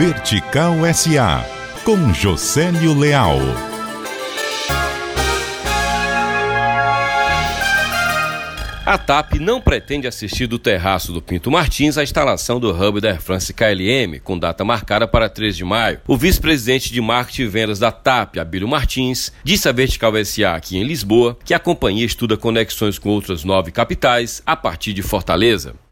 Vertical SA, com Josélio Leal. A TAP não pretende assistir do terraço do Pinto Martins à instalação do hub da Air France KLM, com data marcada para 3 de maio. O vice-presidente de marketing e vendas da TAP, Abílio Martins, disse à Vertical SA aqui em Lisboa que a companhia estuda conexões com outras nove capitais a partir de Fortaleza.